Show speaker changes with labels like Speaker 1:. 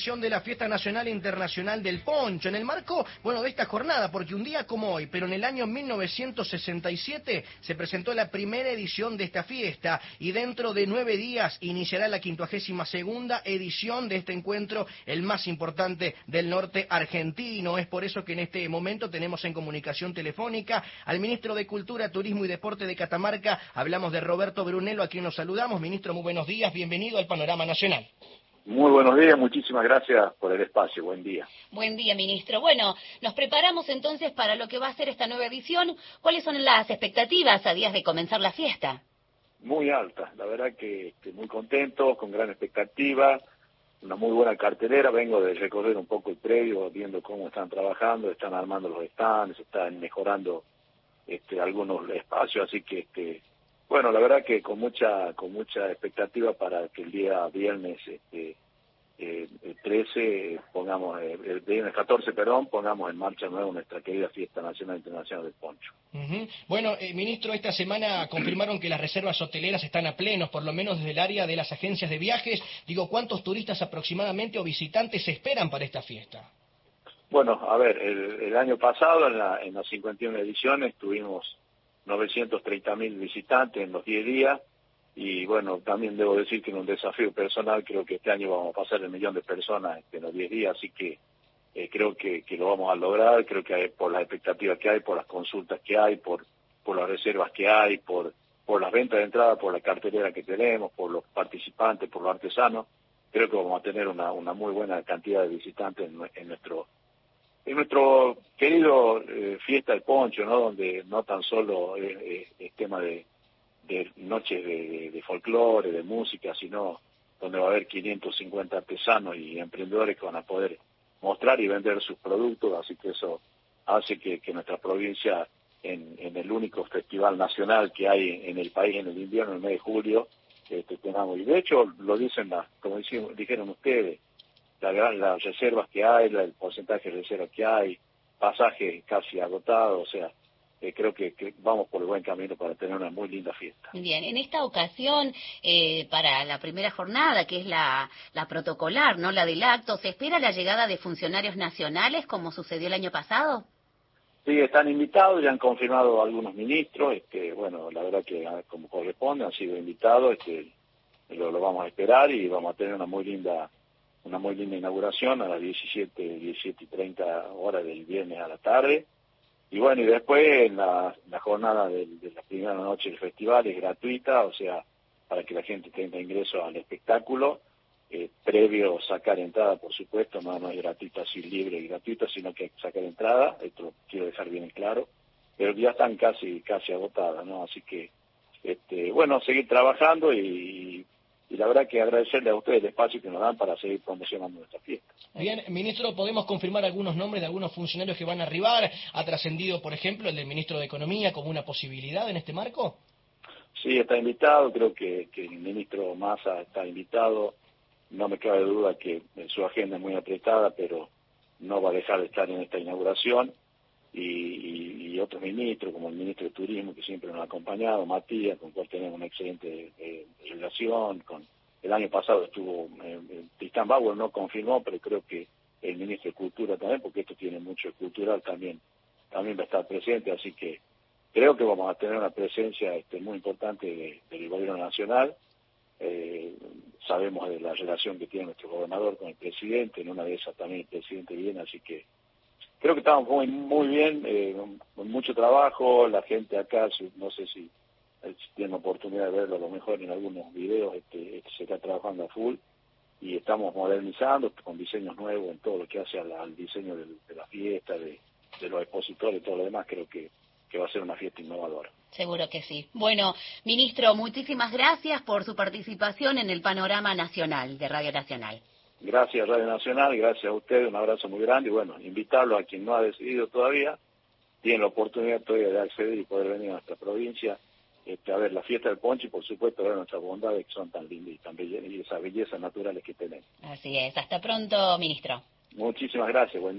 Speaker 1: de la Fiesta Nacional e Internacional del Poncho, en el marco, bueno, de esta jornada, porque un día como hoy, pero en el año 1967 se presentó la primera edición de esta fiesta y dentro de nueve días iniciará la quincuagésima segunda edición de este encuentro, el más importante del norte argentino. Es por eso que en este momento tenemos en comunicación telefónica al ministro de Cultura, Turismo y Deporte de Catamarca. Hablamos de Roberto Brunello, a quien nos saludamos. Ministro, muy buenos días, bienvenido al Panorama Nacional.
Speaker 2: Muy buenos días, muchísimas gracias por el espacio. Buen día.
Speaker 3: Buen día, ministro. Bueno, nos preparamos entonces para lo que va a ser esta nueva edición. ¿Cuáles son las expectativas a días de comenzar la fiesta?
Speaker 2: Muy altas, la verdad que muy contento, con gran expectativa, una muy buena cartelera. Vengo de recorrer un poco el predio, viendo cómo están trabajando, están armando los stands, están mejorando este, algunos espacios, así que este, bueno, la verdad que con mucha con mucha expectativa para que el día viernes este, eh, el 13 pongamos eh, el viernes 14 perdón pongamos en marcha nuevo nuestra querida fiesta nacional internacional del poncho.
Speaker 1: Bueno eh, ministro esta semana confirmaron que las reservas hoteleras están a plenos por lo menos desde el área de las agencias de viajes. Digo cuántos turistas aproximadamente o visitantes se esperan para esta fiesta
Speaker 2: bueno a ver el, año pasado en la en las 51 ediciones tuvimos 930 mil visitantes en los 10 días. Y bueno, también debo decir que en un desafío personal creo que este año vamos a pasar el millón de personas en los 10 días, así que eh, creo que, que, lo vamos a lograr, creo que hay, por las expectativas que hay, por las consultas que hay, por, por las reservas que hay, por, por las ventas de entrada, por la cartelera que tenemos, por los participantes, por los artesanos, creo que vamos a tener una, una muy buena cantidad de visitantes en nuestro en nuestro querido eh, fiesta del poncho, ¿no? Donde no tan solo es, tema de, de noches de, folclore, de música, sino donde va a haber 550 artesanos y emprendedores que van a poder mostrar y vender sus productos, así que eso hace que, que nuestra provincia, en, en, el único festival nacional que hay en el país en el invierno, en el mes de julio, este, tengamos, y de hecho lo dicen, las, como dijeron ustedes, la, las reservas que hay, el porcentaje de reservas que hay, pasajes casi agotados, o sea, eh, creo que, vamos por el buen camino para tener una muy linda fiesta.
Speaker 3: Bien, en esta ocasión, eh, para la primera jornada, que es la, la protocolar, no la del acto, ¿se espera la llegada de funcionarios nacionales como sucedió el año pasado?
Speaker 2: Sí, están invitados, ya han confirmado algunos ministros, este, bueno, la verdad que ah, como corresponde han sido invitados, este, lo, lo vamos a esperar y vamos a tener una muy linda una muy linda inauguración a las 17, 17 y 30 horas del viernes a la tarde. Y bueno, y después en la, jornada de, la primera noche del festival es gratuita, o sea, para que la gente tenga ingreso al espectáculo, eh, previo sacar entrada, por supuesto, no, no es gratuita así libre y gratuita, sino que hay que sacar entrada, esto quiero dejar bien claro, pero ya están casi, casi agotadas, ¿no? Así que, este, bueno, seguir trabajando y y verdad que agradecerle a ustedes el espacio que nos dan para seguir promocionando nuestra fiesta.
Speaker 1: Bien, ministro, ¿podemos confirmar algunos nombres de algunos funcionarios que van a arribar? ¿Ha trascendido, por ejemplo, el del ministro de Economía como una posibilidad en este marco?
Speaker 2: Sí, está invitado, creo que, el ministro Massa está invitado. No me cabe duda que su agenda es muy apretada, pero no va a dejar de estar en esta inauguración. Y, otros ministros, como el ministro de Turismo, que siempre nos ha acompañado, Matías, con cual tenemos una excelente eh, relación. con El año pasado estuvo, eh, Tristán Bauer no confirmó, pero creo que el ministro de Cultura también, porque esto tiene mucho cultural también, también va a estar presente, así que creo que vamos a tener una presencia este, muy importante del gobierno nacional. Eh, sabemos de la relación que tiene nuestro gobernador con el presidente, en una de esas también el presidente viene, así que creo que estamos muy, muy bien, eh, con mucho trabajo, la gente acá, no sé si, tienen oportunidad de verlo a lo mejor en algunos videos, este, este, se está trabajando a full y estamos modernizando con diseños nuevos en todo lo que hace al, diseño de la fiesta, de, los expositores y todo lo demás, creo que, que va a ser una fiesta innovadora.
Speaker 3: Seguro que sí. Bueno, ministro, muchísimas gracias por su participación en el panorama nacional de Radio Nacional.
Speaker 2: Gracias Radio Nacional, gracias a ustedes, un abrazo muy grande y bueno, invitarlo a quien no ha decidido todavía, tiene la oportunidad todavía de acceder y poder venir a nuestra provincia este, a ver la fiesta del ponche y por supuesto ver nuestras bondades que son tan lindas y, tan y esas bellezas naturales que tenemos.
Speaker 3: Así es, hasta pronto, ministro.
Speaker 2: Muchísimas gracias, buen día.